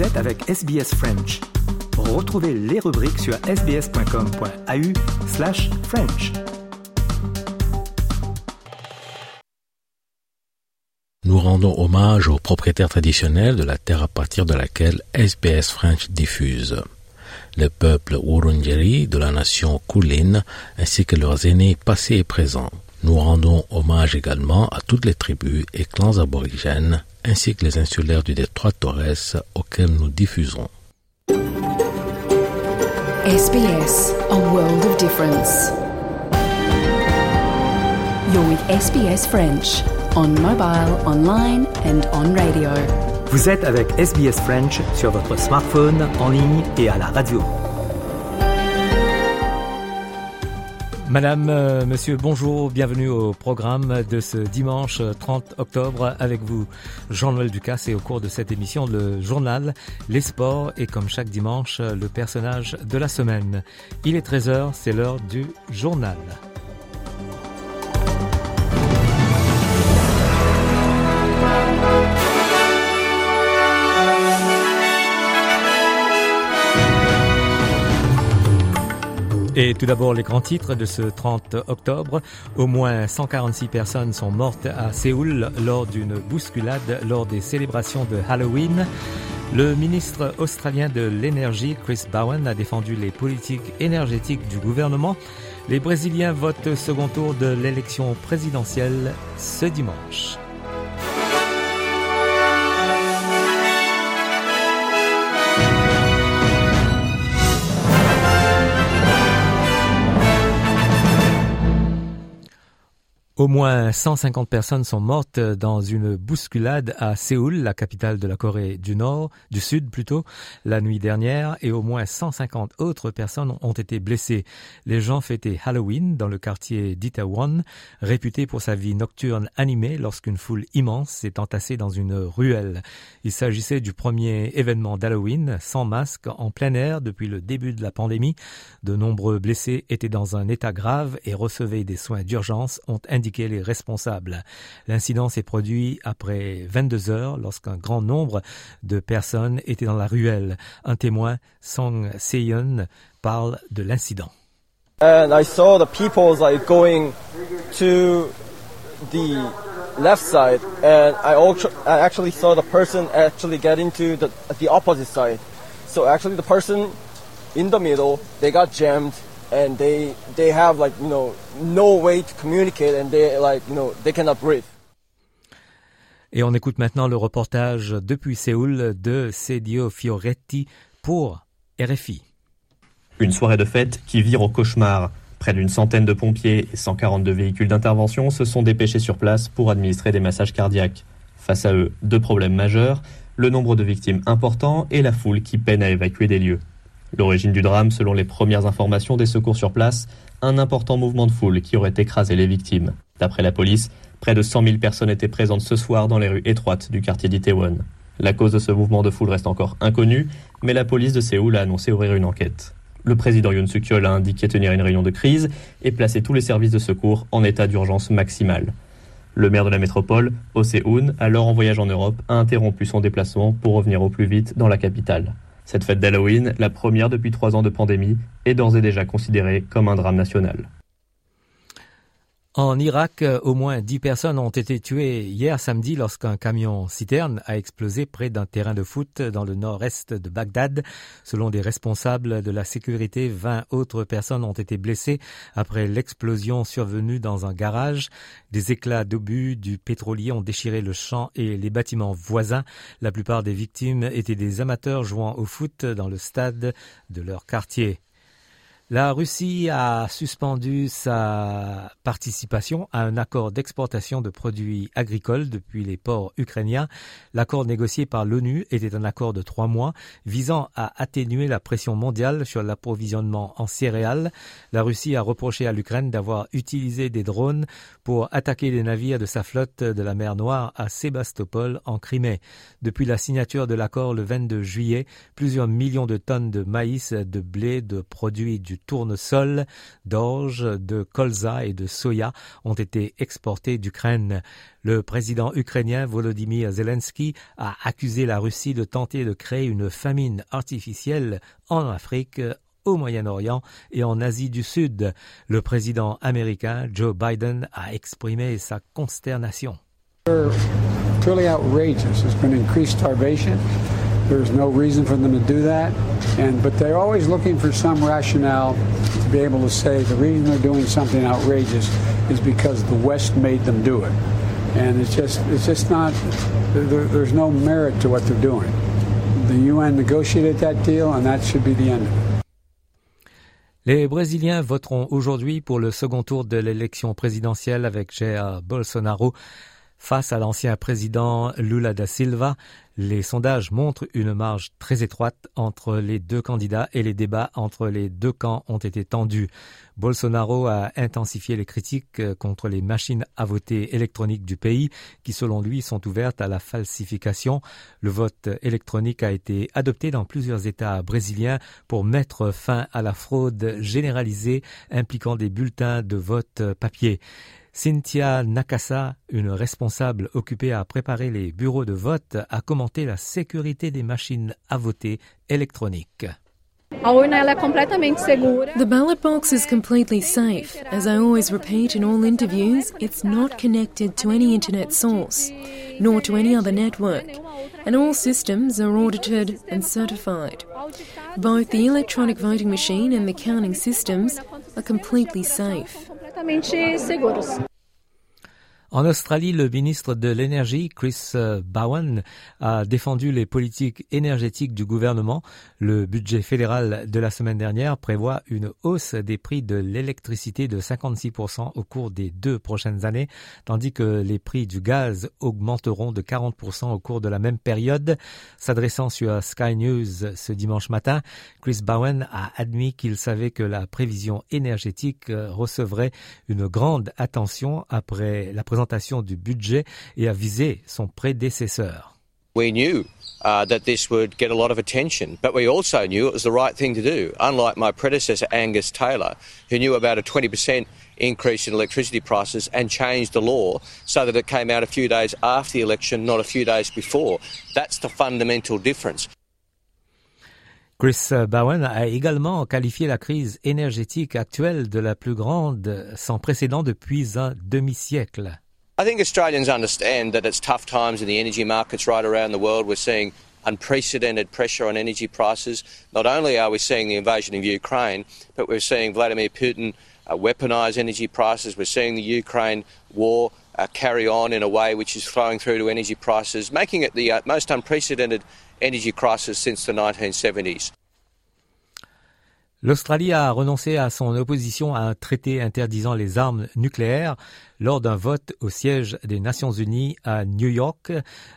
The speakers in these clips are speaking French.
Vous êtes avec SBS French. Retrouvez les rubriques sur sbs.com.au slash French. Nous rendons hommage aux propriétaires traditionnels de la terre à partir de laquelle SBS French diffuse. Le peuple Wurundjeri de la nation Kulin ainsi que leurs aînés passés et présents. Nous rendons hommage également à toutes les tribus et clans aborigènes ainsi que les insulaires du détroit Torres auxquels nous diffusons. SBS, a world of difference. You're with SBS French on mobile, online and on radio. Vous êtes avec SBS French sur votre smartphone, en ligne et à la radio. Madame, euh, monsieur, bonjour, bienvenue au programme de ce dimanche 30 octobre avec vous, Jean-Noël Ducasse et au cours de cette émission, le journal, les sports et comme chaque dimanche, le personnage de la semaine. Il est 13h, c'est l'heure du journal. Et tout d'abord, les grands titres de ce 30 octobre. Au moins 146 personnes sont mortes à Séoul lors d'une bousculade lors des célébrations de Halloween. Le ministre australien de l'énergie, Chris Bowen, a défendu les politiques énergétiques du gouvernement. Les Brésiliens votent second tour de l'élection présidentielle ce dimanche. Au moins 150 personnes sont mortes dans une bousculade à Séoul, la capitale de la Corée du Nord, du Sud plutôt, la nuit dernière, et au moins 150 autres personnes ont été blessées. Les gens fêtaient Halloween dans le quartier d'Itaewon, réputé pour sa vie nocturne animée lorsqu'une foule immense s'est entassée dans une ruelle. Il s'agissait du premier événement d'Halloween sans masque en plein air depuis le début de la pandémie. De nombreux blessés étaient dans un état grave et recevaient des soins d'urgence, ont indiqué les responsables. L'incident s'est produit après 22 heures lorsqu'un grand nombre de personnes étaient dans la ruelle. Un témoin, Song Seyon, parle de l'incident. And I saw the people like going to the left side, and I, also, I actually saw the person actually get into the, the opposite side. So actually, the person in the middle, they got jammed and they they have like you know no way to communicate and they like you know they cannot breathe. Et on écoute maintenant le reportage depuis Séoul de Cedio Fioretti pour RFI. Une soirée de fête qui vire au cauchemar. Près d'une centaine de pompiers et 142 véhicules d'intervention se sont dépêchés sur place pour administrer des massages cardiaques. Face à eux, deux problèmes majeurs, le nombre de victimes important et la foule qui peine à évacuer des lieux. L'origine du drame, selon les premières informations des secours sur place, un important mouvement de foule qui aurait écrasé les victimes. D'après la police, près de 100 000 personnes étaient présentes ce soir dans les rues étroites du quartier d'Itaewon. La cause de ce mouvement de foule reste encore inconnue, mais la police de Séoul a annoncé ouvrir une enquête. Le président Yoon suk yeol a indiqué tenir une réunion de crise et placer tous les services de secours en état d'urgence maximale. Le maire de la métropole, Oh Se-hoon, alors en voyage en Europe, a interrompu son déplacement pour revenir au plus vite dans la capitale. Cette fête d'Halloween, la première depuis trois ans de pandémie, est d'ores et déjà considérée comme un drame national. En Irak, au moins dix personnes ont été tuées hier samedi lorsqu'un camion citerne a explosé près d'un terrain de foot dans le nord-est de Bagdad. Selon des responsables de la sécurité, 20 autres personnes ont été blessées après l'explosion survenue dans un garage. Des éclats d'obus du pétrolier ont déchiré le champ et les bâtiments voisins. La plupart des victimes étaient des amateurs jouant au foot dans le stade de leur quartier. La Russie a suspendu sa participation à un accord d'exportation de produits agricoles depuis les ports ukrainiens. L'accord négocié par l'ONU était un accord de trois mois visant à atténuer la pression mondiale sur l'approvisionnement en céréales. La Russie a reproché à l'Ukraine d'avoir utilisé des drones pour attaquer les navires de sa flotte de la mer Noire à Sébastopol en Crimée. Depuis la signature de l'accord le 22 juillet, plusieurs millions de tonnes de maïs, de blé, de produits du tournesol, d'orge, de colza et de soya ont été exportés d'Ukraine. Le président ukrainien Volodymyr Zelensky a accusé la Russie de tenter de créer une famine artificielle en Afrique au Moyen-Orient et en Asie du Sud. Le président américain Joe Biden a exprimé sa consternation. And but they're always looking for some rationale to be able to say the reason they're doing something outrageous is because the West made them do it. And it's just it's just not there, there's no merit to what they're doing. The UN negotiated that deal and that should be the end of it. Les Brésiliens voteront aujourd'hui pour le second tour de l'élection présidentielle avec Jair Bolsonaro face à l'ancien président Lula da Silva. Les sondages montrent une marge très étroite entre les deux candidats et les débats entre les deux camps ont été tendus. Bolsonaro a intensifié les critiques contre les machines à voter électroniques du pays qui, selon lui, sont ouvertes à la falsification. Le vote électronique a été adopté dans plusieurs États brésiliens pour mettre fin à la fraude généralisée impliquant des bulletins de vote papier. Cynthia Nakasa, une responsable occupée à préparer les bureaux de vote, a commenté la sécurité des machines à voter électroniques. The ballot box is completely safe. As I always repeat in all interviews, it's not connected to any internet source, nor to any other network, and all systems are audited and certified. Both the electronic voting machine and the counting systems are completely safe. completamente seguros. En Australie, le ministre de l'Énergie, Chris euh, Bowen, a défendu les politiques énergétiques du gouvernement. Le budget fédéral de la semaine dernière prévoit une hausse des prix de l'électricité de 56% au cours des deux prochaines années, tandis que les prix du gaz augmenteront de 40% au cours de la même période. S'adressant sur Sky News ce dimanche matin, Chris Bowen a admis qu'il savait que la prévision énergétique euh, recevrait une grande attention après la présentation présentation du budget et a visé son prédécesseur. We knew uh, that this would get a lot of attention, but we also knew it was the right thing to do. Unlike my predecessor, Angus Taylor, who knew about a 20% increase in electricity prices and changed the law so that it came out a few days after the election, not a few days before. That's the fundamental difference. Chris Bowen a également qualifié la crise énergétique actuelle de la plus grande sans précédent depuis un demi-siècle. I think Australians understand that it's tough times in the energy markets right around the world. We're seeing unprecedented pressure on energy prices. Not only are we seeing the invasion of Ukraine, but we're seeing Vladimir Putin uh, weaponise energy prices. We're seeing the Ukraine war uh, carry on in a way which is flowing through to energy prices, making it the uh, most unprecedented energy crisis since the 1970s. L'Australie a renoncé à son opposition à un traité interdisant les armes nucléaires lors d'un vote au siège des Nations Unies à New York.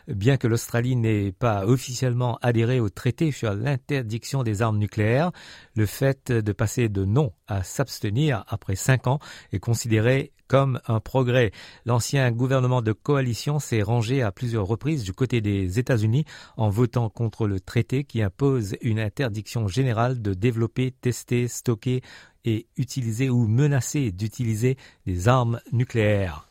Bien que l'Australie n'ait pas officiellement adhéré au traité sur l'interdiction des armes nucléaires, le fait de passer de non à s'abstenir après cinq ans est considéré comme un progrès. L'ancien gouvernement de coalition s'est rangé à plusieurs reprises du côté des États-Unis en votant contre le traité qui impose une interdiction générale de développer, tester, stocker et utiliser ou menacer d'utiliser des armes nucléaires.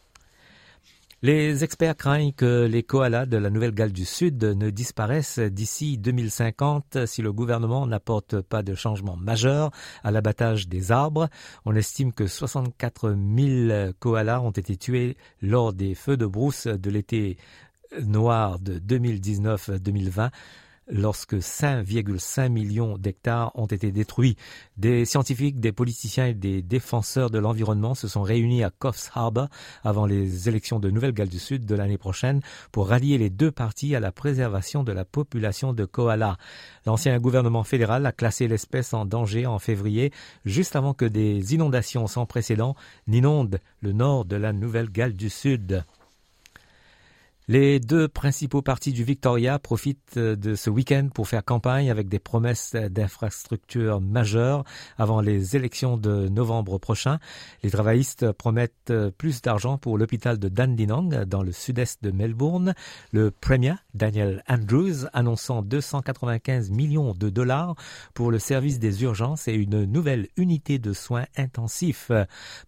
Les experts craignent que les koalas de la Nouvelle-Galles du Sud ne disparaissent d'ici 2050 si le gouvernement n'apporte pas de changement majeur à l'abattage des arbres. On estime que 64 000 koalas ont été tués lors des feux de brousse de l'été noir de 2019-2020 lorsque 5,5 millions d'hectares ont été détruits. Des scientifiques, des politiciens et des défenseurs de l'environnement se sont réunis à Coffs Harbour avant les élections de Nouvelle-Galles du Sud de l'année prochaine pour rallier les deux parties à la préservation de la population de koalas. L'ancien gouvernement fédéral a classé l'espèce en danger en février, juste avant que des inondations sans précédent n'inondent le nord de la Nouvelle-Galles du Sud. Les deux principaux partis du Victoria profitent de ce week-end pour faire campagne avec des promesses d'infrastructures majeures avant les élections de novembre prochain. Les travaillistes promettent plus d'argent pour l'hôpital de Dandenong dans le sud-est de Melbourne. Le Premier, Daniel Andrews, annonçant 295 millions de dollars pour le service des urgences et une nouvelle unité de soins intensifs.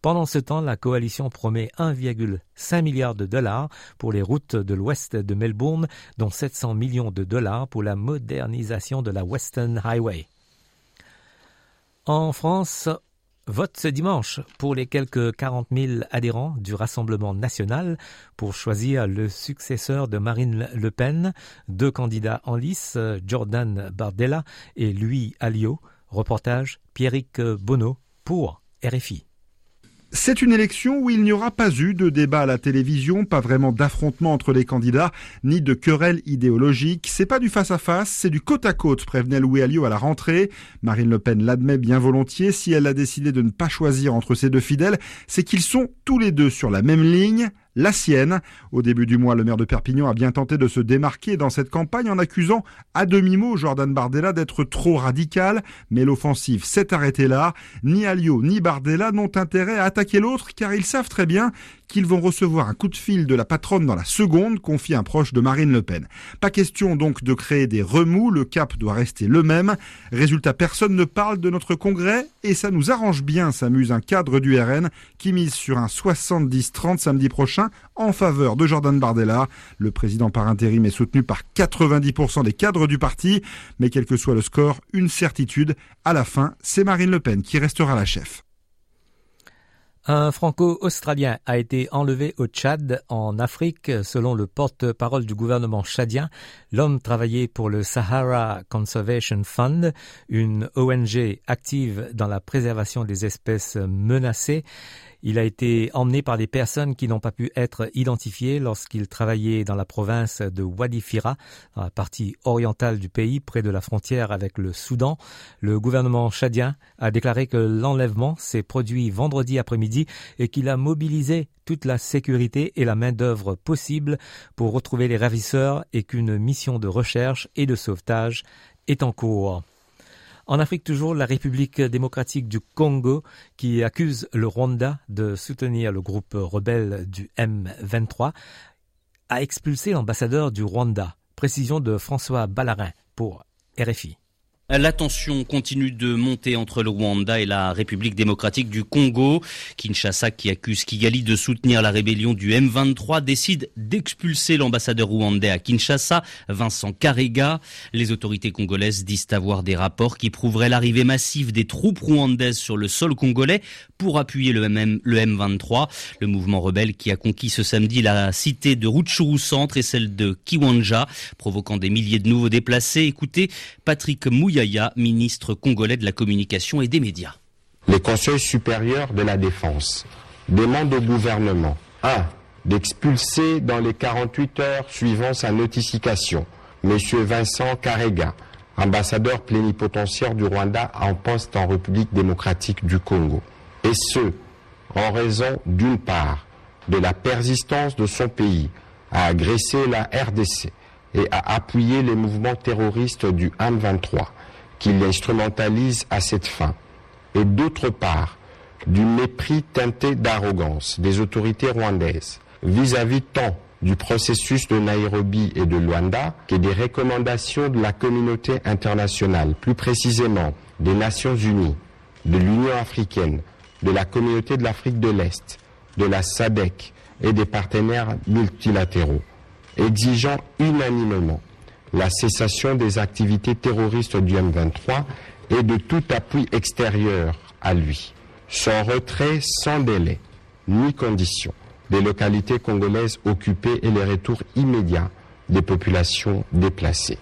Pendant ce temps, la coalition promet 1,5 milliard de dollars pour les routes de l'ouest de Melbourne, dont 700 millions de dollars pour la modernisation de la Western Highway. En France, Vote ce dimanche pour les quelques 40 000 adhérents du Rassemblement national pour choisir le successeur de Marine Le Pen. Deux candidats en lice, Jordan Bardella et Louis Alliot. Reportage Pierrick Bonneau pour RFI. C'est une élection où il n'y aura pas eu de débat à la télévision, pas vraiment d'affrontement entre les candidats, ni de querelle idéologique. C'est pas du face-à-face, c'est du côte-à-côte, prévenait Louis Alliot à la rentrée. Marine Le Pen l'admet bien volontiers. Si elle a décidé de ne pas choisir entre ces deux fidèles, c'est qu'ils sont tous les deux sur la même ligne la sienne. Au début du mois, le maire de Perpignan a bien tenté de se démarquer dans cette campagne en accusant à demi-mot Jordan Bardella d'être trop radical, mais l'offensive s'est arrêtée là. Ni Alliot ni Bardella n'ont intérêt à attaquer l'autre car ils savent très bien qu'ils vont recevoir un coup de fil de la patronne dans la seconde, confie un proche de Marine Le Pen. Pas question donc de créer des remous, le cap doit rester le même. Résultat, personne ne parle de notre congrès et ça nous arrange bien, s'amuse un cadre du RN qui mise sur un 70-30 samedi prochain en faveur de Jordan Bardella. Le président par intérim est soutenu par 90% des cadres du parti, mais quel que soit le score, une certitude, à la fin, c'est Marine Le Pen qui restera la chef. Un franco-australien a été enlevé au Tchad, en Afrique, selon le porte-parole du gouvernement tchadien. L'homme travaillait pour le Sahara Conservation Fund, une ONG active dans la préservation des espèces menacées. Il a été emmené par des personnes qui n'ont pas pu être identifiées lorsqu'il travaillait dans la province de Wadi Fira, dans la partie orientale du pays, près de la frontière avec le Soudan. Le gouvernement tchadien a déclaré que l'enlèvement s'est produit vendredi après-midi et qu'il a mobilisé toute la sécurité et la main-d'œuvre possible pour retrouver les ravisseurs et qu'une mission de recherche et de sauvetage est en cours. En Afrique toujours, la République démocratique du Congo, qui accuse le Rwanda de soutenir le groupe rebelle du M23, a expulsé l'ambassadeur du Rwanda. Précision de François Ballarin pour RFI. La tension continue de monter entre le Rwanda et la République démocratique du Congo. Kinshasa, qui accuse Kigali de soutenir la rébellion du M23, décide d'expulser l'ambassadeur rwandais à Kinshasa, Vincent Karega. Les autorités congolaises disent avoir des rapports qui prouveraient l'arrivée massive des troupes rwandaises sur le sol congolais pour appuyer le, le M23. Le mouvement rebelle qui a conquis ce samedi la cité de Rutshuru Centre et celle de Kiwanja, provoquant des milliers de nouveaux déplacés. Écoutez Patrick Yaya, ministre congolais de la communication et des médias. Le Conseil supérieur de la défense demande au gouvernement 1. d'expulser dans les 48 heures suivant sa notification M. Vincent Karega, ambassadeur plénipotentiaire du Rwanda en poste en République démocratique du Congo. Et ce, en raison d'une part de la persistance de son pays à agresser la RDC et à appuyer les mouvements terroristes du M23 qu'il instrumentalise à cette fin, et d'autre part du mépris teinté d'arrogance des autorités rwandaises vis-à-vis tant du processus de Nairobi et de Luanda que des recommandations de la communauté internationale, plus précisément des Nations Unies, de l'Union africaine, de la communauté de l'Afrique de l'Est, de la SADC et des partenaires multilatéraux, exigeant unanimement la cessation des activités terroristes du M23 et de tout appui extérieur à lui. Son retrait sans délai ni condition des localités congolaises occupées et les retours immédiats des populations déplacées.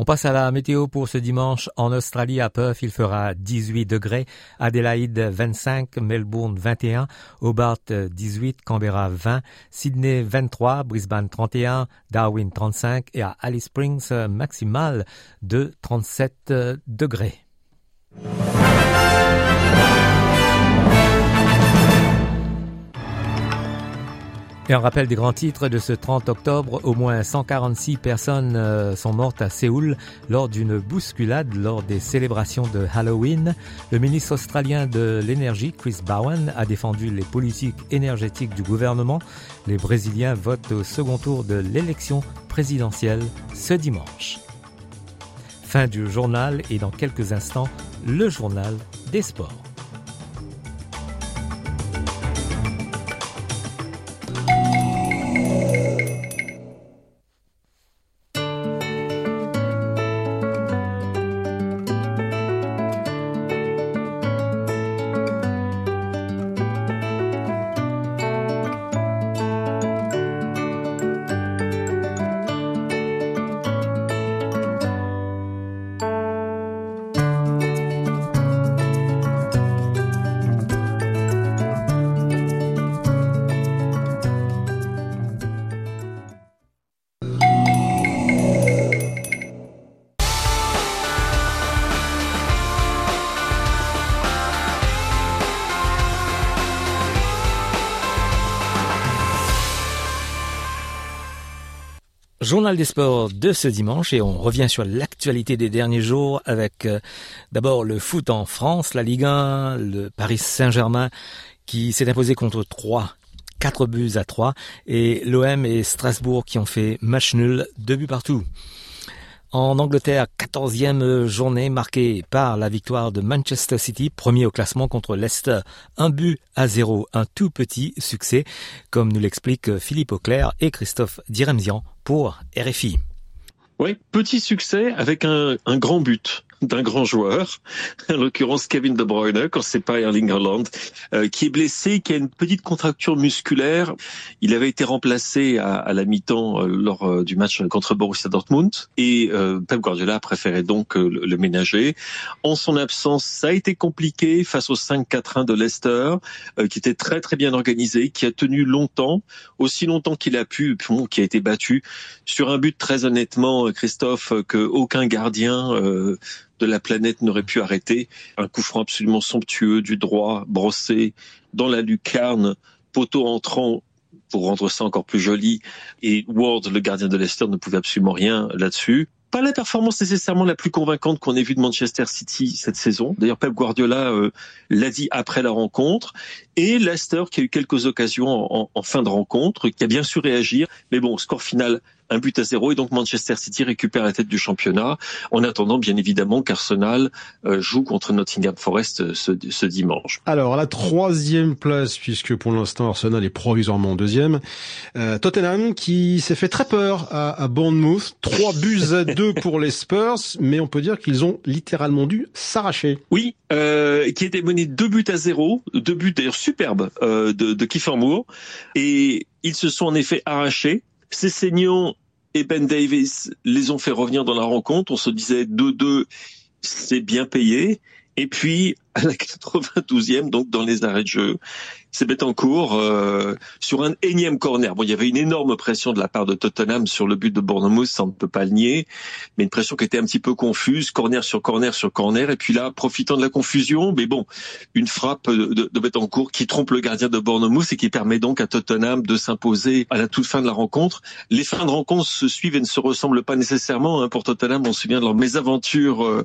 On passe à la météo pour ce dimanche. En Australie, à Perth, il fera 18 degrés. Adelaide 25, Melbourne 21, Hobart 18, Canberra 20, Sydney 23, Brisbane 31, Darwin 35 et à Alice Springs maximal de 37 degrés. Et en rappel des grands titres de ce 30 octobre, au moins 146 personnes euh, sont mortes à Séoul lors d'une bousculade lors des célébrations de Halloween. Le ministre australien de l'énergie, Chris Bowen, a défendu les politiques énergétiques du gouvernement. Les Brésiliens votent au second tour de l'élection présidentielle ce dimanche. Fin du journal et dans quelques instants, le journal des sports. Journal des sports de ce dimanche et on revient sur l'actualité des derniers jours avec euh, d'abord le foot en France, la Ligue 1, le Paris Saint-Germain qui s'est imposé contre 3 4 buts à 3 et l'OM et Strasbourg qui ont fait match nul, deux buts partout. En Angleterre, quatorzième journée marquée par la victoire de Manchester City, premier au classement contre Leicester. Un but à zéro, un tout petit succès, comme nous l'expliquent Philippe Auclair et Christophe Diremzian pour RFI. Oui, petit succès avec un, un grand but d'un grand joueur, en l'occurrence Kevin De Bruyne, quand c'est pas Erling Haaland, euh, qui est blessé, qui a une petite contracture musculaire. Il avait été remplacé à, à la mi-temps euh, lors euh, du match contre Borussia Dortmund et Pep Guardiola a préféré donc le, le, ménager. En son absence, ça a été compliqué face au 5-4-1 de Leicester, qui était très très bien organisé, qui a tenu longtemps, aussi longtemps qu'il a pu, qui a été battu sur un but très honnêtement, Christophe, que aucun gardien de la planète n'aurait pu arrêter. Un coup franc absolument somptueux du droit, brossé dans la lucarne, poteau entrant pour rendre ça encore plus joli. Et Ward, le gardien de Leicester, ne pouvait absolument rien là-dessus. Pas la performance nécessairement la plus convaincante qu'on ait vue de Manchester City cette saison. D'ailleurs, Pep Guardiola euh, l'a dit après la rencontre. Et Leicester qui a eu quelques occasions en, en fin de rencontre, qui a bien su réagir. Mais bon, score final un but à zéro et donc Manchester City récupère la tête du championnat en attendant bien évidemment qu'Arsenal euh, joue contre Nottingham Forest euh, ce, ce, dimanche. Alors la troisième place puisque pour l'instant Arsenal est provisoirement deuxième, euh, Tottenham qui s'est fait très peur à, à Bournemouth, trois buts à deux pour les Spurs, mais on peut dire qu'ils ont littéralement dû s'arracher. Oui, euh, qui était mené deux buts à zéro, deux buts d'ailleurs superbes euh, de, de Kiefer Moore et ils se sont en effet arrachés. Cessignon et Ben Davis les ont fait revenir dans la rencontre. On se disait 2-2, c'est bien payé. Et puis, à la 92e, donc dans les arrêts de jeu, c'est Betancourt euh, sur un énième corner. Bon, il y avait une énorme pression de la part de Tottenham sur le but de Bournemouth, ça ne peut pas le nier, mais une pression qui était un petit peu confuse, corner sur corner sur corner, et puis là, profitant de la confusion, mais bon, une frappe de, de Betancourt qui trompe le gardien de Bournemouth et qui permet donc à Tottenham de s'imposer à la toute fin de la rencontre. Les fins de rencontre se suivent et ne se ressemblent pas nécessairement. Hein. Pour Tottenham, on se souvient de leur mésaventure euh,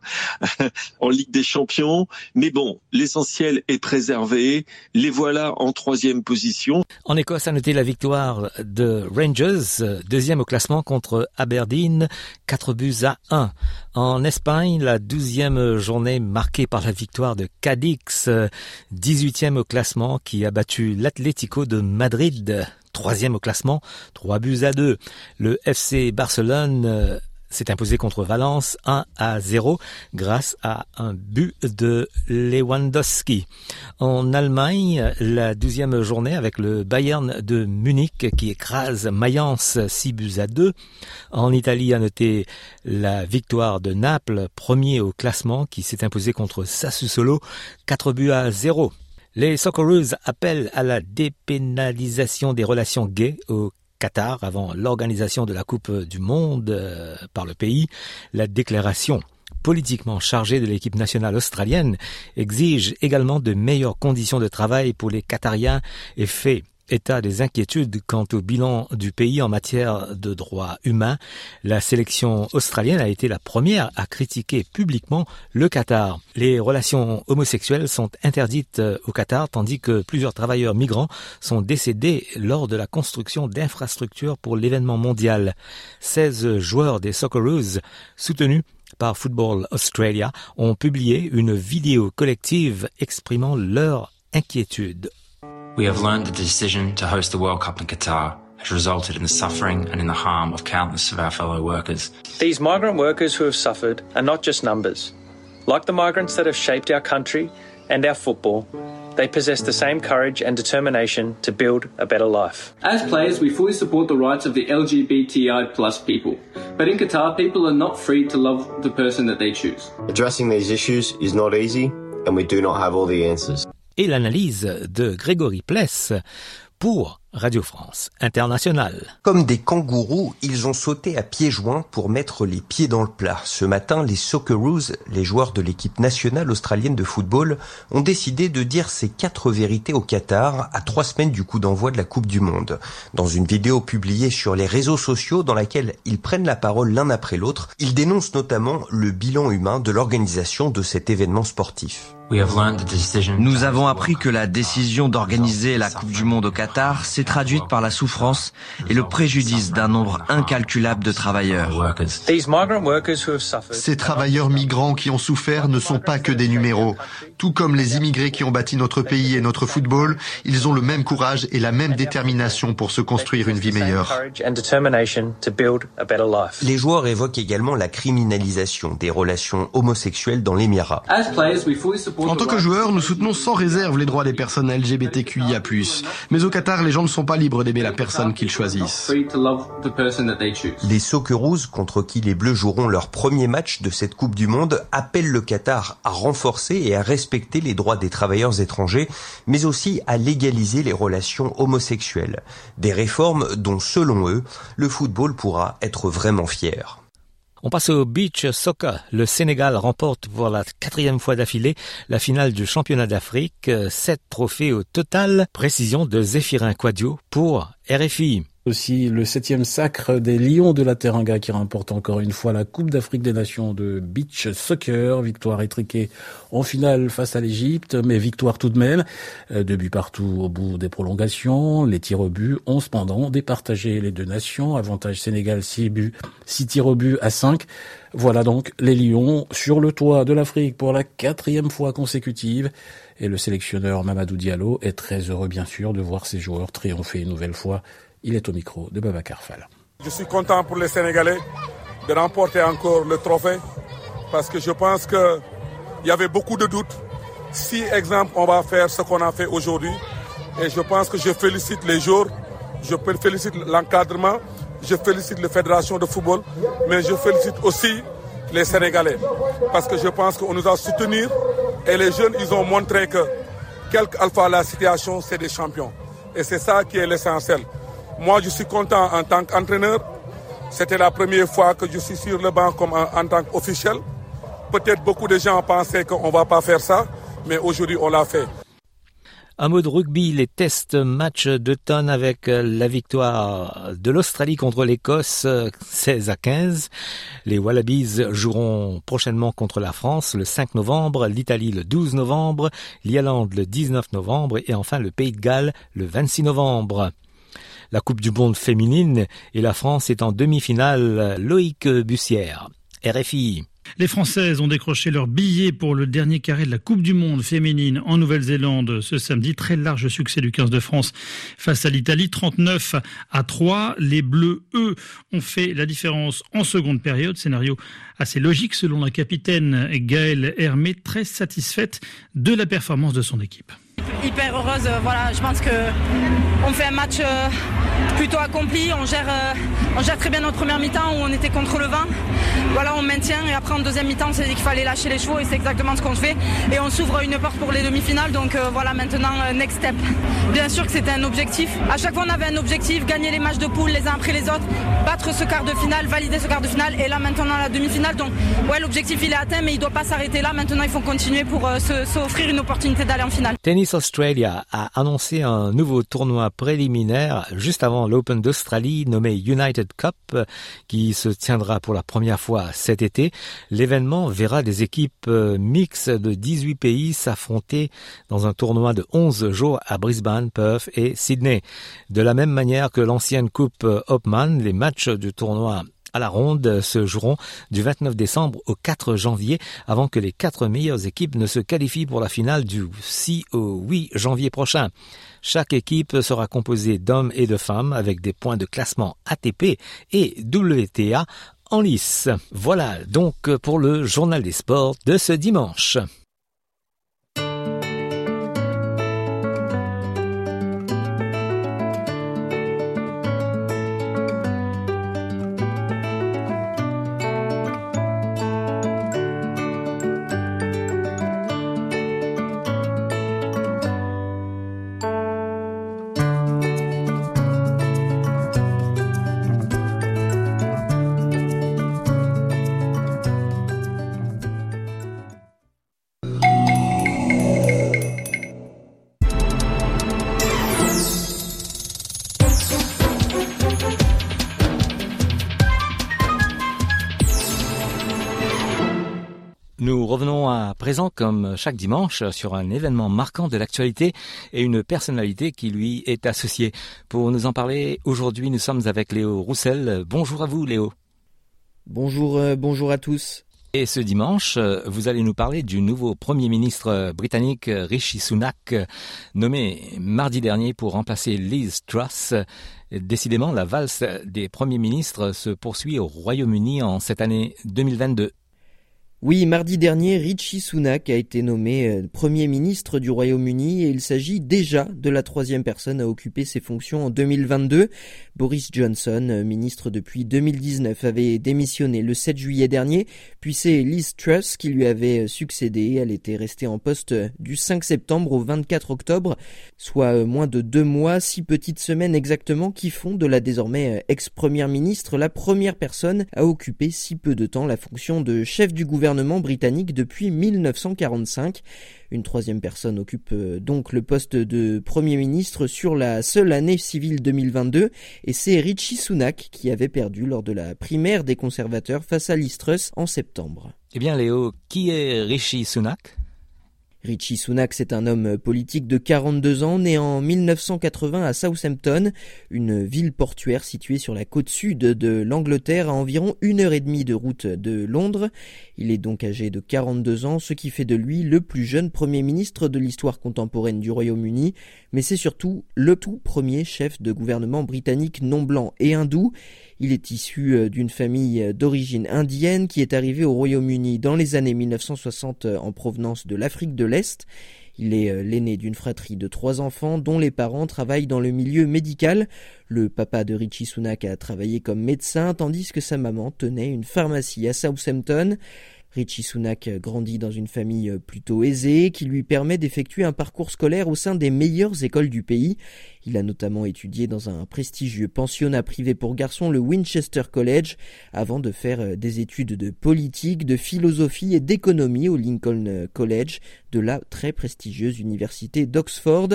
en Ligue des Champions, mais bon, l'essentiel est préservé. Les voilà en troisième position. En Écosse, à noter la victoire de Rangers, deuxième au classement contre Aberdeen, 4 buts à 1. En Espagne, la douzième journée marquée par la victoire de Cadix, 18e au classement qui a battu l'Atlético de Madrid, troisième au classement, 3 buts à 2. Le FC Barcelone s'est imposé contre Valence 1 à 0 grâce à un but de Lewandowski. En Allemagne, la douzième journée avec le Bayern de Munich qui écrase Mayence 6 buts à 2. En Italie, à noter la victoire de Naples, premier au classement qui s'est imposé contre Sassuolo 4 buts à 0. Les Socceroos appellent à la dépénalisation des relations gays au Qatar avant l'organisation de la Coupe du Monde euh, par le pays, la déclaration politiquement chargée de l'équipe nationale australienne exige également de meilleures conditions de travail pour les Qatariens et fait état des inquiétudes quant au bilan du pays en matière de droits humains. La sélection australienne a été la première à critiquer publiquement le Qatar. Les relations homosexuelles sont interdites au Qatar tandis que plusieurs travailleurs migrants sont décédés lors de la construction d'infrastructures pour l'événement mondial. 16 joueurs des Socceroos soutenus par Football Australia ont publié une vidéo collective exprimant leur inquiétude. We have learned that the decision to host the World Cup in Qatar has resulted in the suffering and in the harm of countless of our fellow workers. These migrant workers who have suffered are not just numbers. Like the migrants that have shaped our country and our football, they possess the same courage and determination to build a better life. As players, we fully support the rights of the LGBTI plus people. But in Qatar, people are not free to love the person that they choose. Addressing these issues is not easy, and we do not have all the answers. Et l'analyse de Grégory Pless pour Radio France Internationale. Comme des kangourous, ils ont sauté à pieds joints pour mettre les pieds dans le plat. Ce matin, les Socceroos, les joueurs de l'équipe nationale australienne de football, ont décidé de dire ces quatre vérités au Qatar à trois semaines du coup d'envoi de la Coupe du Monde. Dans une vidéo publiée sur les réseaux sociaux dans laquelle ils prennent la parole l'un après l'autre, ils dénoncent notamment le bilan humain de l'organisation de cet événement sportif. Nous avons appris que la décision d'organiser la Coupe du Monde au Qatar s'est traduite par la souffrance et le préjudice d'un nombre incalculable de travailleurs. Ces travailleurs migrants qui ont souffert ne sont pas que des numéros. Tout comme les immigrés qui ont bâti notre pays et notre football, ils ont le même courage et la même détermination pour se construire une vie meilleure. Les joueurs évoquent également la criminalisation des relations homosexuelles dans l'Émirat. En tant que joueurs, nous soutenons sans réserve les droits des personnes LGBTQIA+. Mais au Qatar, les gens ne sont pas libres d'aimer la personne qu'ils choisissent. Les Socceroos, contre qui les Bleus joueront leur premier match de cette Coupe du Monde, appellent le Qatar à renforcer et à respecter les droits des travailleurs étrangers, mais aussi à légaliser les relations homosexuelles. Des réformes dont, selon eux, le football pourra être vraiment fier. On passe au beach soccer. Le Sénégal remporte pour la quatrième fois d'affilée la finale du championnat d'Afrique. Sept trophées au total. Précision de Zéphirin Quadio pour RFI. Aussi le septième sacre des Lions de la Teranga qui remporte encore une fois la Coupe d'Afrique des Nations de beach soccer. Victoire étriquée en finale face à l'Égypte, mais victoire tout de même. Deux buts partout au bout des prolongations. Les tirs au but ont cependant départagé les deux nations. Avantage Sénégal 6 buts, 6 tirs au but à 5. Voilà donc les Lions sur le toit de l'Afrique pour la quatrième fois consécutive. Et le sélectionneur Mamadou Diallo est très heureux bien sûr de voir ses joueurs triompher une nouvelle fois il est au micro de Baba Carfal. Je suis content pour les Sénégalais de remporter encore le trophée parce que je pense qu'il y avait beaucoup de doutes. Si, exemple, on va faire ce qu'on a fait aujourd'hui, et je pense que je félicite les joueurs, je félicite l'encadrement, je félicite la Fédération de football, mais je félicite aussi les Sénégalais parce que je pense qu'on nous a soutenus et les jeunes, ils ont montré que, quelle qu'alpha la situation, c'est des champions. Et c'est ça qui est l'essentiel. Moi, je suis content en tant qu'entraîneur. C'était la première fois que je suis sur le banc comme en, tant qu'officiel. Peut-être beaucoup de gens pensaient qu'on ne va pas faire ça, mais aujourd'hui, on l'a fait. Un mot de rugby, les tests match d'automne avec la victoire de l'Australie contre l'Écosse 16 à 15. Les Wallabies joueront prochainement contre la France le 5 novembre, l'Italie le 12 novembre, l'Irlande le 19 novembre et enfin le Pays de Galles le 26 novembre. La Coupe du Monde féminine et la France est en demi-finale. Loïc Bussière, RFI. Les Françaises ont décroché leur billet pour le dernier carré de la Coupe du Monde féminine en Nouvelle-Zélande ce samedi. Très large succès du 15 de France face à l'Italie, 39 à 3. Les Bleus, eux, ont fait la différence en seconde période. Scénario assez logique selon la capitaine Gaëlle Hermé, très satisfaite de la performance de son équipe hyper heureuse. Voilà, je pense que on fait un match plutôt accompli. On gère, on gère très bien notre première mi-temps où on était contre le vent. Voilà, on maintient et après en deuxième mi-temps, dit qu'il fallait lâcher les chevaux et c'est exactement ce qu'on fait. Et on s'ouvre une porte pour les demi-finales. Donc voilà, maintenant next step. Bien sûr que c'était un objectif. À chaque fois, on avait un objectif gagner les matchs de poule les uns après les autres, battre ce quart de finale, valider ce quart de finale. Et là maintenant la demi-finale. Donc ouais, l'objectif il est atteint, mais il doit pas s'arrêter là. Maintenant, il faut continuer pour s'offrir une opportunité d'aller en finale. Tennis Australia a annoncé un nouveau tournoi préliminaire juste avant l'Open d'Australie nommé United Cup qui se tiendra pour la première fois cet été. L'événement verra des équipes euh, mixtes de 18 pays s'affronter dans un tournoi de 11 jours à Brisbane, Perth et Sydney. De la même manière que l'ancienne Coupe Hopman, les matchs du tournoi à la ronde se joueront du 29 décembre au 4 janvier avant que les quatre meilleures équipes ne se qualifient pour la finale du 6 au 8 janvier prochain. Chaque équipe sera composée d'hommes et de femmes avec des points de classement ATP et WTA en lice. Voilà donc pour le journal des sports de ce dimanche. Présent, comme chaque dimanche, sur un événement marquant de l'actualité et une personnalité qui lui est associée. Pour nous en parler, aujourd'hui, nous sommes avec Léo Roussel. Bonjour à vous, Léo. Bonjour, euh, bonjour à tous. Et ce dimanche, vous allez nous parler du nouveau Premier ministre britannique Rishi Sunak, nommé mardi dernier pour remplacer Liz Truss. Décidément, la valse des premiers ministres se poursuit au Royaume-Uni en cette année 2022. Oui, mardi dernier, Richie Sunak a été nommé euh, Premier ministre du Royaume-Uni et il s'agit déjà de la troisième personne à occuper ces fonctions en 2022. Boris Johnson, euh, ministre depuis 2019, avait démissionné le 7 juillet dernier, puis c'est Liz Truss qui lui avait euh, succédé. Elle était restée en poste du 5 septembre au 24 octobre, soit moins de deux mois, six petites semaines exactement, qui font de la désormais ex-première ministre la première personne à occuper si peu de temps la fonction de chef du gouvernement britannique depuis 1945. Une troisième personne occupe euh, donc le poste de Premier ministre sur la seule année civile 2022 et c'est Richie Sunak qui avait perdu lors de la primaire des conservateurs face à Liz en septembre. Eh bien Léo, qui est Richie Sunak? Richie Sunak, c'est un homme politique de 42 ans, né en 1980 à Southampton, une ville portuaire située sur la côte sud de l'Angleterre à environ une heure et demie de route de Londres. Il est donc âgé de 42 ans, ce qui fait de lui le plus jeune premier ministre de l'histoire contemporaine du Royaume-Uni, mais c'est surtout le tout premier chef de gouvernement britannique non blanc et hindou. Il est issu euh, d'une famille euh, d'origine indienne qui est arrivée au Royaume-Uni dans les années 1960 euh, en provenance de l'Afrique de l'Est. Il est l'aîné d'une fratrie de trois enfants dont les parents travaillent dans le milieu médical. Le papa de Richie Sunak a travaillé comme médecin tandis que sa maman tenait une pharmacie à Southampton. Richie Sunak grandit dans une famille plutôt aisée qui lui permet d'effectuer un parcours scolaire au sein des meilleures écoles du pays. Il a notamment étudié dans un prestigieux pensionnat privé pour garçons, le Winchester College, avant de faire euh, des études de politique, de philosophie et d'économie au Lincoln College de la très prestigieuse université d'Oxford,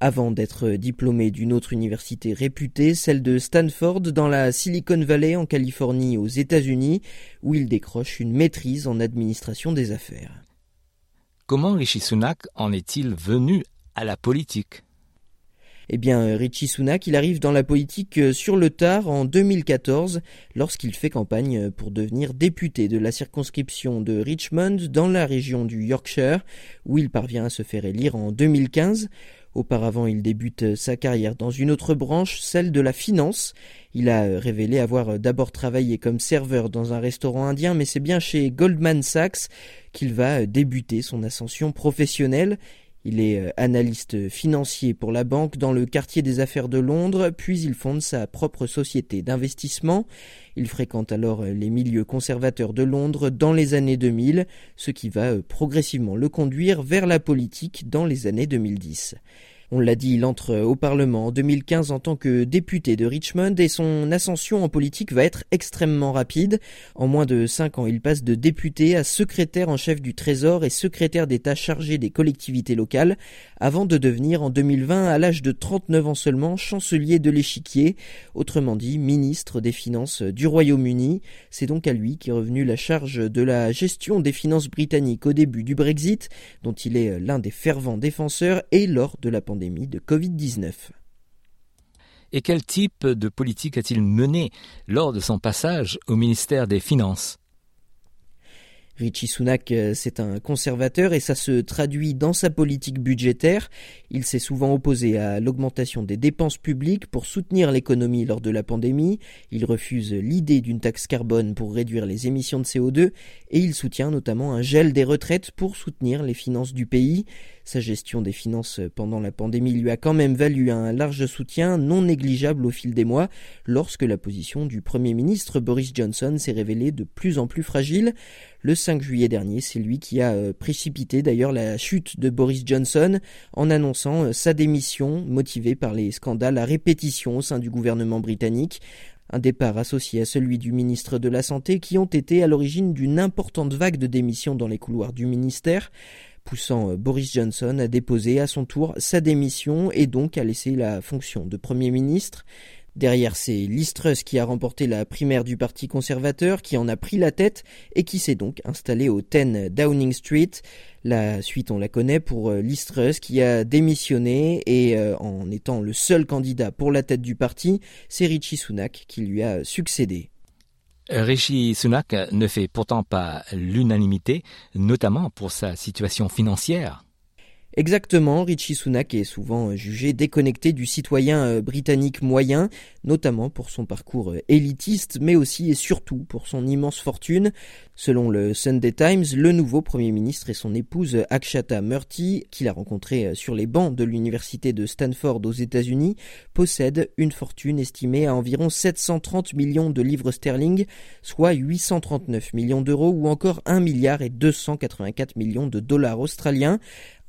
avant d'être diplômé d'une autre université réputée, celle de Stanford dans la Silicon Valley en Californie aux États-Unis, où il décroche une maîtrise en administration des affaires. Comment Rishi Sunak en est-il venu à la politique? Eh bien, Richie Sunak, il arrive dans la politique euh, sur le tard en 2014 lorsqu'il fait campagne euh, pour devenir député de la circonscription de Richmond dans la région du Yorkshire où il parvient à se faire élire en 2015. Auparavant, il débute euh, sa carrière dans une autre branche, celle de la finance. Il a révélé avoir d'abord travaillé comme serveur dans un restaurant indien, mais c'est bien chez Goldman Sachs qu'il va débuter son ascension professionnelle. Il est euh, analyste financier pour la banque dans le quartier des affaires de Londres, puis il fonde sa propre société d'investissement. Il fréquente alors euh, les milieux conservateurs de Londres dans les années 2000, ce qui va euh, progressivement le conduire vers la politique dans les années 2010. On l'a dit, il entre au Parlement en 2015 en tant que député de Richmond et son ascension en politique va être extrêmement rapide. En moins de cinq ans, il passe de député à secrétaire en chef du Trésor et secrétaire d'État chargé des collectivités locales, avant de devenir en 2020, à l'âge de 39 ans seulement, chancelier de l'échiquier, autrement dit ministre des Finances du Royaume-Uni. C'est donc à lui qu'est revenue la charge de la gestion des finances britanniques au début du Brexit, dont il est l'un des fervents défenseurs, et lors de la pandémie de Covid-19. Et quel type de politique a-t-il mené lors de son passage au ministère des Finances? Richie Sunak, euh, c'est un conservateur et ça se traduit dans sa politique budgétaire. Il s'est souvent opposé à l'augmentation des dépenses publiques pour soutenir l'économie lors de la pandémie. Il refuse l'idée d'une taxe carbone pour réduire les émissions de CO2 et il soutient notamment un gel des retraites pour soutenir les finances du pays. Sa gestion des finances pendant la pandémie lui a quand même valu un large soutien non négligeable au fil des mois lorsque la position du Premier ministre Boris Johnson s'est révélée de plus en plus fragile. Le 5 juillet dernier, c'est lui qui a euh, précipité d'ailleurs la chute de Boris Johnson en annonçant euh, sa démission motivée par les scandales à répétition au sein du gouvernement britannique. Un départ associé à celui du ministre de la Santé qui ont été à l'origine d'une importante vague de démissions dans les couloirs du ministère poussant euh, Boris Johnson à déposer à son tour sa démission et donc à laisser la fonction de Premier ministre. Derrière, c'est Liz Truss qui a remporté la primaire du Parti conservateur, qui en a pris la tête et qui s'est donc installé au 10 Downing Street. La suite, on la connaît pour euh, Liz Truss qui a démissionné et euh, en étant le seul candidat pour la tête du parti, c'est Richie Sunak qui lui a succédé. Rishi Sunak ne fait pourtant pas l'unanimité, notamment pour sa situation financière. Exactement, Richie Sunak est souvent jugé déconnecté du citoyen euh, britannique moyen, notamment pour son parcours euh, élitiste, mais aussi et surtout pour son immense fortune. Selon le Sunday Times, le nouveau Premier ministre et son épouse Akshata Murthy, qu'il a rencontré euh, sur les bancs de l'université de Stanford aux États-Unis, possèdent une fortune estimée à environ 730 millions de livres sterling, soit 839 millions d'euros ou encore 1 milliard et 284 millions de dollars australiens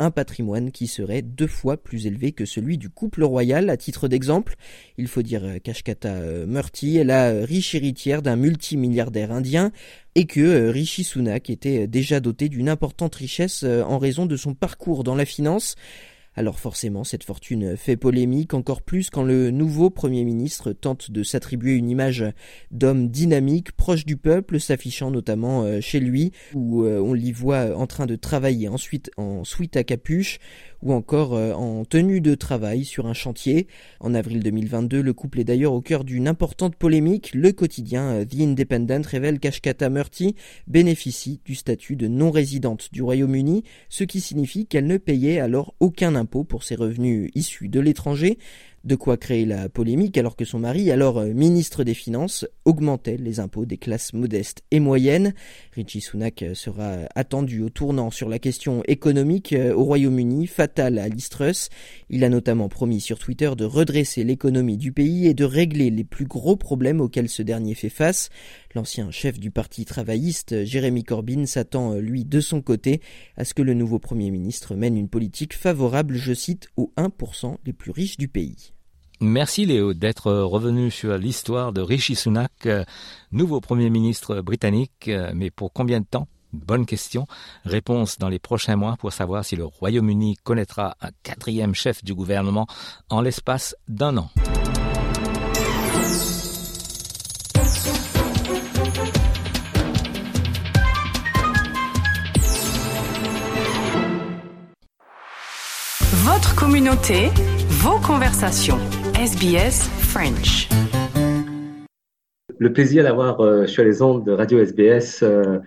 un patrimoine qui serait deux fois plus élevé que celui du couple royal. À titre d'exemple, il faut dire euh, qu'Ashkata euh, Murthy est la euh, riche héritière d'un multimilliardaire indien et que Rishi Sunak était déjà doté d'une importante richesse en raison de son parcours dans la finance. Alors forcément, cette fortune fait polémique encore plus quand le nouveau Premier ministre tente de s'attribuer une image d'homme dynamique, proche du peuple, s'affichant notamment euh, chez lui, où euh, on l'y voit en train de travailler ensuite en suite à capuche, ou encore euh, en tenue de travail sur un chantier. En avril 2022, le couple est d'ailleurs au cœur d'une importante polémique. Le quotidien The Independent révèle qu'Ashkata Murthy bénéficie du statut de non-résidente du Royaume-Uni, ce qui signifie qu'elle ne payait alors aucun impôt pour ses revenus issus de l'étranger. De quoi créer la polémique alors que son mari, alors euh, ministre des Finances, augmentait les impôts des classes modestes et moyennes. Richie Sunak euh, sera attendu au tournant sur la question économique euh, au Royaume-Uni, fatale à l'Istrus. Il a notamment promis sur Twitter de redresser l'économie du pays et de régler les plus gros problèmes auxquels ce dernier fait face. L'ancien chef du parti travailliste, Jérémy Corbyn, s'attend, lui, de son côté, à ce que le nouveau Premier ministre mène une politique favorable, je cite, aux 1% les plus riches du pays. Merci Léo d'être revenu sur l'histoire de Rishi Sunak, nouveau Premier ministre britannique, mais pour combien de temps? Bonne question. Réponse dans les prochains mois pour savoir si le Royaume-Uni connaîtra un quatrième chef du gouvernement en l'espace d'un an. Votre communauté, vos conversations. SBS French. Le plaisir d'avoir euh, sur les ondes de Radio SBS euh,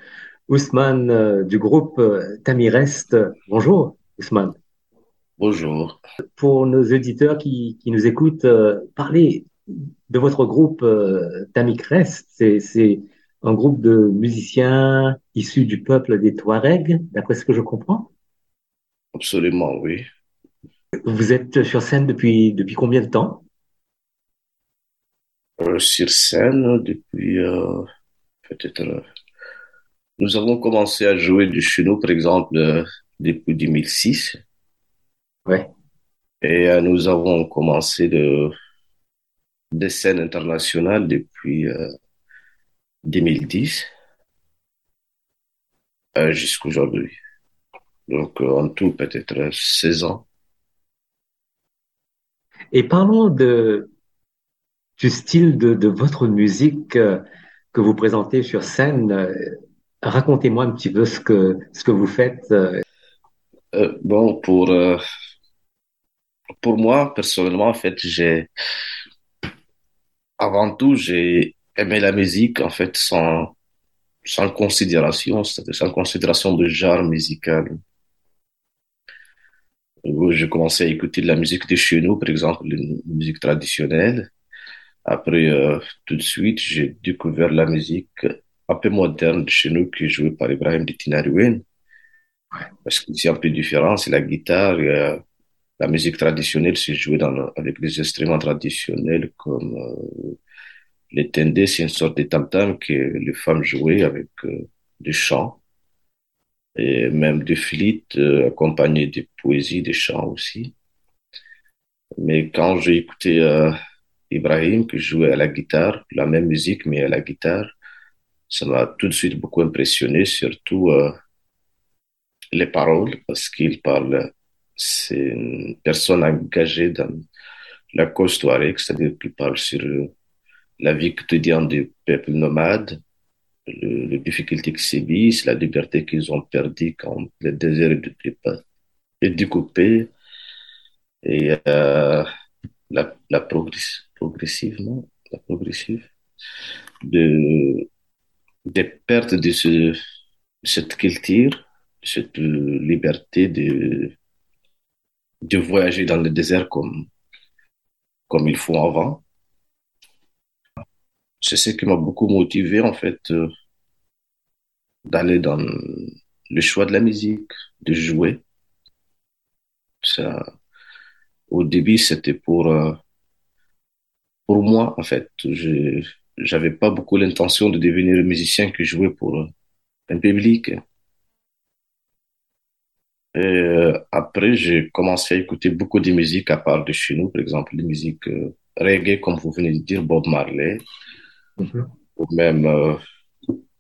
Ousmane euh, du groupe Tamirest. Bonjour Ousmane. Bonjour. Pour nos éditeurs qui, qui nous écoutent, parlez de votre groupe Tamirest. C'est un groupe de musiciens issus du peuple des Touaregs, d'après ce que je comprends Absolument, oui. Vous êtes sur scène depuis, depuis combien de temps? euh, Sur scène depuis euh, peut-être. Euh, nous avons commencé à jouer du chenou, par exemple, depuis 2006. Ouais. Et euh, nous avons commencé de, des scènes internationales depuis 2010 jusqu'à aujourd'hui. Donc en tout peut-être 16 ans. Et parlons de, du style de, votre musique euh, que vous présentez sur scène. Euh, racontez-moi un petit peu ce que, ce que vous faites. Euh. bon, pour, pour moi, personnellement, en fait, j'ai, avant tout, j'ai aimé la musique, en fait, sans, sans considération, c'est-à-dire sans considération de genre musical j'ai commencé à écouter de la musique de chez nous, par exemple, la musique traditionnelle. Après, euh, tout de suite, j'ai découvert la musique un peu moderne de chez nous qui est jouée par Ibrahim de Tinarouin. Parce que c'est un peu différent, c'est la guitare. Euh, la musique traditionnelle, c'est joué dans, avec des instruments traditionnels comme euh, les tendés, c'est une sorte de tam-tam que les femmes jouaient avec euh, du chant et même des flûtes euh, accompagnées de poésie, des chants aussi. Mais quand j'ai écouté euh, Ibrahim qui jouait à la guitare, la même musique mais à la guitare, ça m'a tout de suite beaucoup impressionné, surtout euh, les paroles, parce qu'il parle, c'est une personne engagée dans la cause touareg, c'est-à-dire qu'il parle sur la vie quotidienne des peuples nomades, le, les difficultés qui sévissent, la liberté qu'ils ont perdue quand le désert est découpé. Et euh, la, la progress, progressivement, la progressive, de, des pertes de ce, cette culture, cette liberté de, de voyager dans le désert comme, comme il faut avant c'est ce qui m'a beaucoup motivé en fait euh, d'aller dans le choix de la musique, de jouer. Ça, au début, c'était pour euh, pour moi en fait. Je j'avais pas beaucoup l'intention de devenir musicien qui jouait pour un public. Et euh, après, j'ai commencé à écouter beaucoup de musique à part de chez nous, par exemple, des musiques reggae, comme vous venez de dire, Bob Marley, Mhm. ou même euh,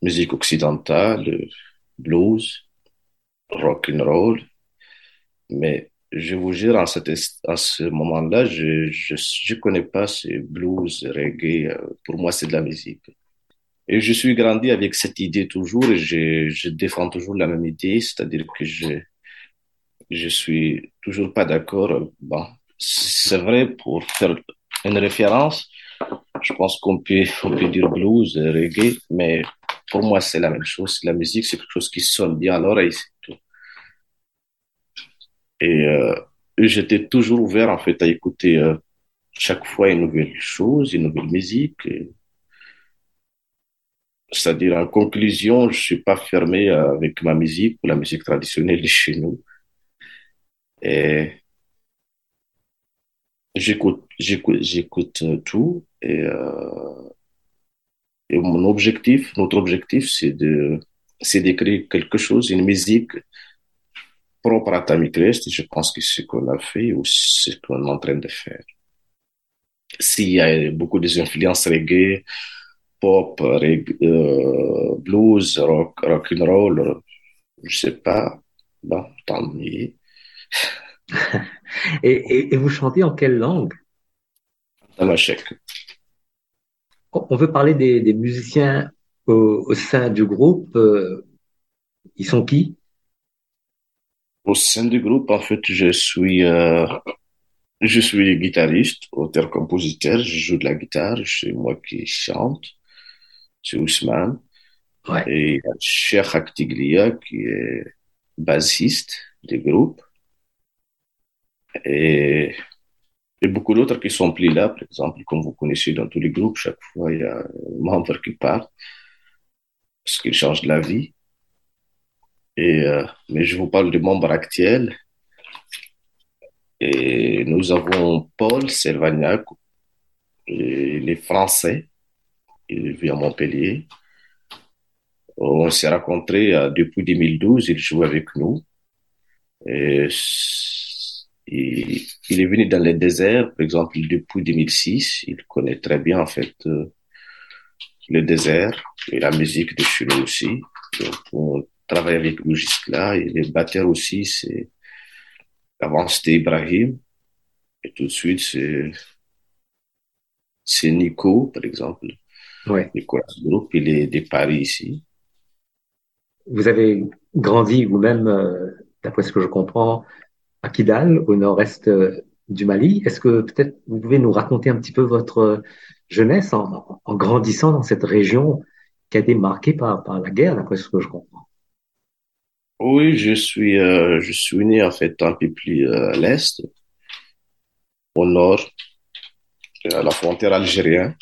musique occidentale, blues, rock and roll. Mais je vous jure, en, ce moment-là, je, je, je connais pas ces blues, reggae. Euh, pour moi, c'est de la musique. Et je suis grandi avec cette idée toujours et je, défends toujours la même idée, c'est-à-dire que je, je suis toujours pas d'accord. Bon, c'est vrai pour faire une référence. Je pense qu'on peut, peut dire blues, reggae, mais pour moi, c'est la même chose. La musique, c'est quelque chose qui sonne bien à l'oreille. Et euh, j'étais toujours ouvert, en fait, à écouter euh, chaque fois une nouvelle chose, une nouvelle musique. C'est-à-dire, en conclusion, je suis pas fermé avec ma musique la musique traditionnelle chez nous. Et j'écoute, j'écoute, j'écoute tout et, euh, et mon objectif, notre objectif, c'est de, c'est d'écrire quelque chose, une musique propre à Tamicrest. Je pense que c'est ce qu'on a fait ou ce qu'on est en train de faire. S'il y a beaucoup d'influences reggae, pop, reggae, euh, blues, rock, rock and roll, je sais pas, bon, tant mieux. et, et, vous chantez en quelle langue? Tamashek. On veut parler des, des musiciens au, au, sein du groupe. Euh, ils sont qui? Au sein du groupe, en fait, je suis euh, je suis guitariste, auteur-compositeur. Je joue de la guitare. C'est moi qui chante. C'est Ousmane. Ouais. Et il y a Cheikh Aktiglia qui est bassiste du groupe. Et, et beaucoup d'autres qui sont plus là, par exemple, comme vous connaissez dans tous les groupes, chaque fois il y a un membre qui part parce qu'il change de la vie. Et, euh, mais je vous parle des membres actuels. Et nous avons Paul Servagnac, il est français, il vit à Montpellier. On s'est rencontrés euh, depuis 2012, il joue avec nous. Et il, est venu dans les déserts, par exemple, depuis 2006. Il connaît très bien, en fait, euh, le désert et la musique de Chilo aussi. On travaille avec lui jusque-là. Et les batteurs aussi, c'est, avant c'était Ibrahim. Et tout de suite, c'est, c'est Nico, par exemple. Ouais. Nicolas Groupe, il est de Paris ici. Vous avez grandi vous-même, euh, d'après ce que je comprends, à Kidal, au nord-est euh, du Mali. Est-ce que peut-être vous pouvez nous raconter un petit peu votre jeunesse en, en grandissant dans cette région qui a été marquée par, par la guerre, d'après ce que je comprends? Oui, je suis, euh, je suis né en fait un peu plus à l'est, au nord, à la frontière algérienne.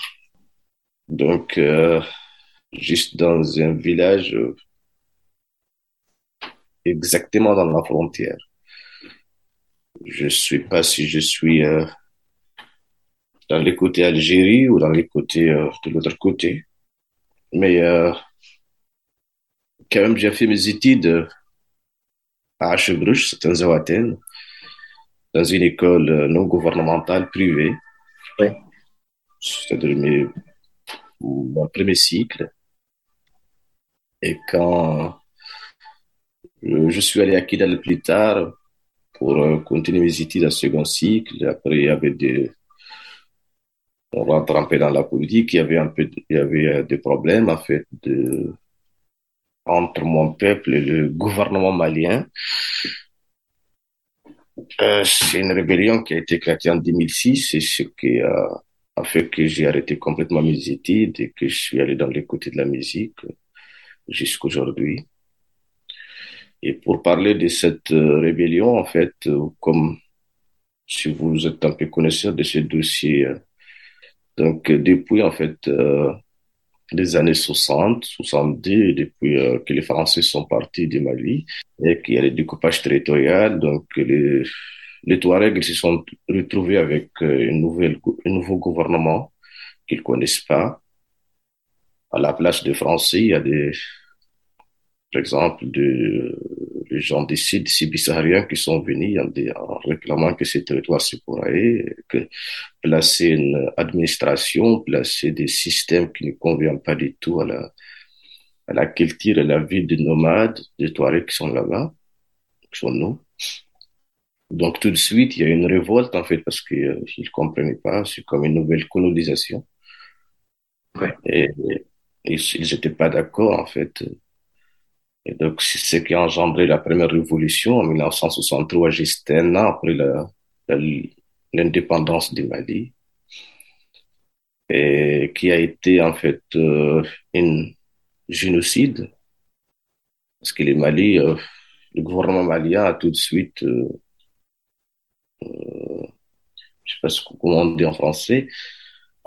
Donc, euh, juste dans un village euh, exactement dans la frontière. Je sais pas si je suis euh, dans les côtés Algérie ou dans les côtés euh, de l'autre côté. Mais quand même, j'ai fait mes études à Achebruch, c'est un Zawaten, dans une école euh, non gouvernementale privée. Ouais. C'est-à-dire mes, mon premier cycle. Et quand euh, je suis allé à Kidal plus tard pour euh, continuer mes études à second cycle, après il y avait des, on rentre un peu dans la politique, il y avait un peu, il y avait des problèmes, en fait, de, entre mon peuple et le gouvernement malien. Euh, c'est une rébellion qui a été éclatée en 2006 et ce qui a, fait que j'ai arrêté complètement mes études et que je suis allé dans les côtés de la musique jusqu'aujourd'hui. Et pour parler de cette euh, rébellion, en fait, euh, comme si vous êtes un peu connaisseur de ce dossier, donc depuis en fait les années 60, 70, depuis euh, que les Français sont partis du Mali et qu'il y a le découpage territorial, donc les, les Touaregs se sont retrouvés avec euh, une nouvelle, un nouveau gouvernement qu'ils connaissent pas. À la place des Français, il y a des, par exemple, de, les gens des sites subsahariens qui sont venus en, en réclamant que ces territoires se pourraient, que placer une administration, placer des systèmes qui ne conviennent pas du tout à la, à la culture et la vie des nomades, des Touaregs qui sont là-bas, qui sont nous. Donc tout de suite, il y a une révolte en fait parce qu'ils euh, ils comprenaient pas, c'est comme une nouvelle colonisation. Ouais. Et, et ils n'étaient pas d'accord en fait. Et donc, c'est ce qui a engendré la première révolution en 1963, juste un an après l'indépendance du Mali, et qui a été en fait euh, un génocide, parce que le Mali, euh, le gouvernement malien a tout de suite, euh, euh, je sais pas comment on dit en français,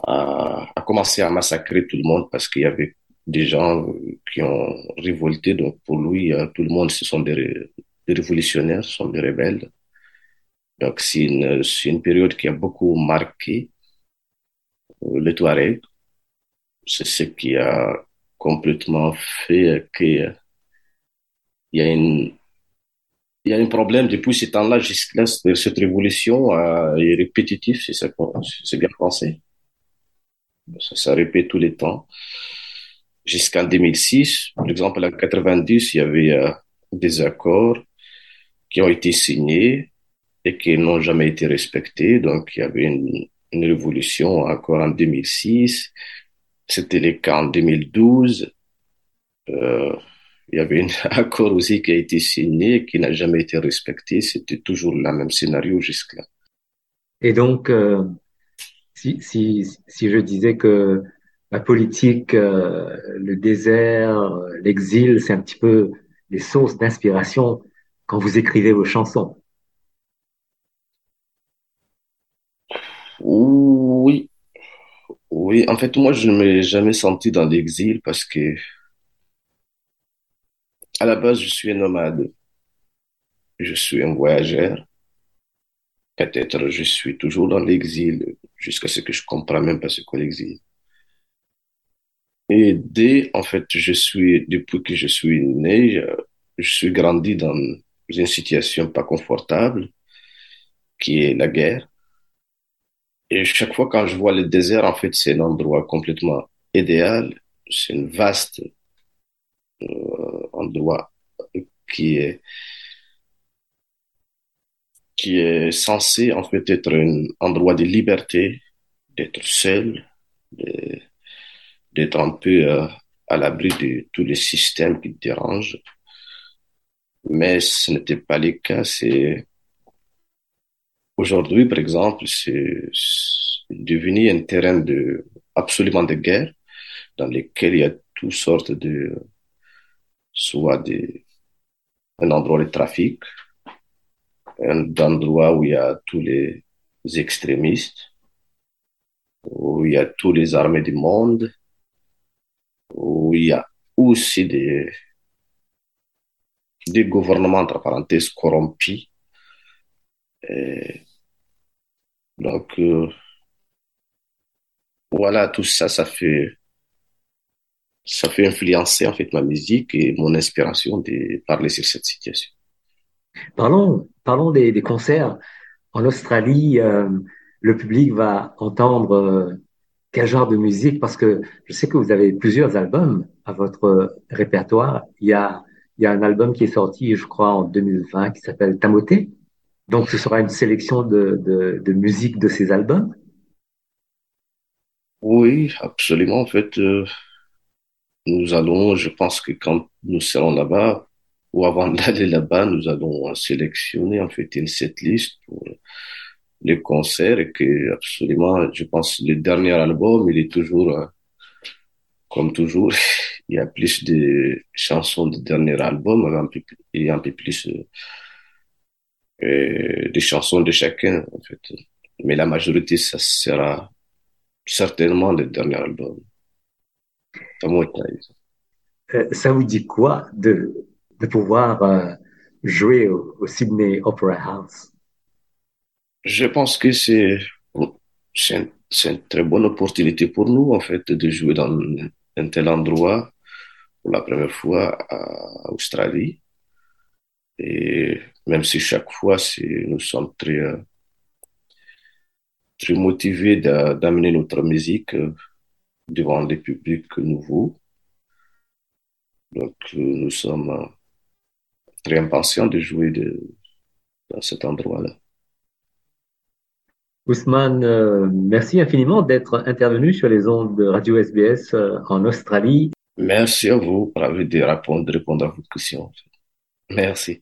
a commencé à massacrer tout le monde parce qu'il y avait des gens qui ont révolté. Donc pour lui, euh, tout le monde, ce sont des, ré- des révolutionnaires, ce sont des rebelles. Donc c'est une, c'est une période qui a beaucoup marqué euh, les Touaregs. C'est ce qui a complètement fait que euh, il y a une il y a un problème depuis ce temps-là jusqu'à cette révolution euh, est répétitive, qu'on- c'est bien pensé. Ça, ça répète tous les temps. Jusqu'en 2006, par exemple, en 90, il y avait euh, des accords qui ont été signés et qui n'ont jamais été respectés. Donc, il y avait une, une révolution encore en 2006. C'était le cas en 2012. Euh, il y avait un accord aussi qui a été signé et qui n'a jamais été respecté. C'était toujours le même scénario jusque-là. Et donc, euh, si, si, si je disais que la politique, euh, le désert, euh, l'exil, c'est un petit peu les sources d'inspiration quand vous écrivez vos chansons. Oui, oui. En fait, moi, je ne m'ai jamais senti dans l'exil parce que, à la base, je suis un nomade. Je suis un voyageur. Peut-être je suis toujours dans l'exil jusqu'à ce que je comprenne même pas ce qu'est l'exil. Et dès, en fait, je suis, depuis que je suis né, je, suis grandi dans une situation pas confortable. qui est la guerre. Et chaque fois quand je vois le désert, en fait, c'est un endroit complètement idéal. C'est un vaste euh, endroit qui est qui est censé en fait être un endroit de liberté, d'être seul, d'être un peu euh, à l'abri de tous les systèmes qui te dérangent. Mais ce n'était pas le cas. C'est aujourd'hui, par exemple, c'est devenu un terrain de absolument de guerre dans lequel il y a toutes sortes de soit des un endroit de trafic, un endroit où il y a tous les extrémistes, où il y a tous les armées du monde, il y a aussi des, des gouvernements, entre parenthèses, corrompus. donc, euh, voilà, tout ça, ça fait, ça fait influencer en fait ma musique et mon inspiration de parler sur cette situation. Parlons, parlons des, concerts. En Australie, euh, le public va entendre euh, quel genre de musique Parce que je sais que vous avez plusieurs albums à votre répertoire. Il y a, un album qui est sorti, je crois, en 2020 qui s'appelle Tamoté. Donc, ce sera une sélection de musique de ces albums Oui, absolument. En fait, euh, nous allons, je pense que quand nous serons là-bas, ou avant d'aller là-bas, nous allons sélectionner en fait une setlist pour les concerts et que absolument, je pense, le dernier album, il est toujours, euh, comme toujours, il y a plus de chansons du dernier album, il y a un peu plus euh, euh, des chansons de chacun, en fait. Mais la majorité, ça sera certainement le dernier album. Ça vous dit quoi de de pouvoir euh, jouer au, Sydney Opera House? Je pense que c'est c'est une très bonne opportunité pour nous en fait de jouer dans un tel endroit pour la première fois à Australie et même si chaque fois nous sommes très euh, très motivés d'amener notre musique euh, devant des publics nouveaux donc nous sommes très impatient de jouer de, dans cet endroit-là. Ousmane, euh, merci infiniment d'être intervenu sur les ondes de Radio SBS euh, en Australie. Merci à vous pour de répondre, à vos questions. Merci.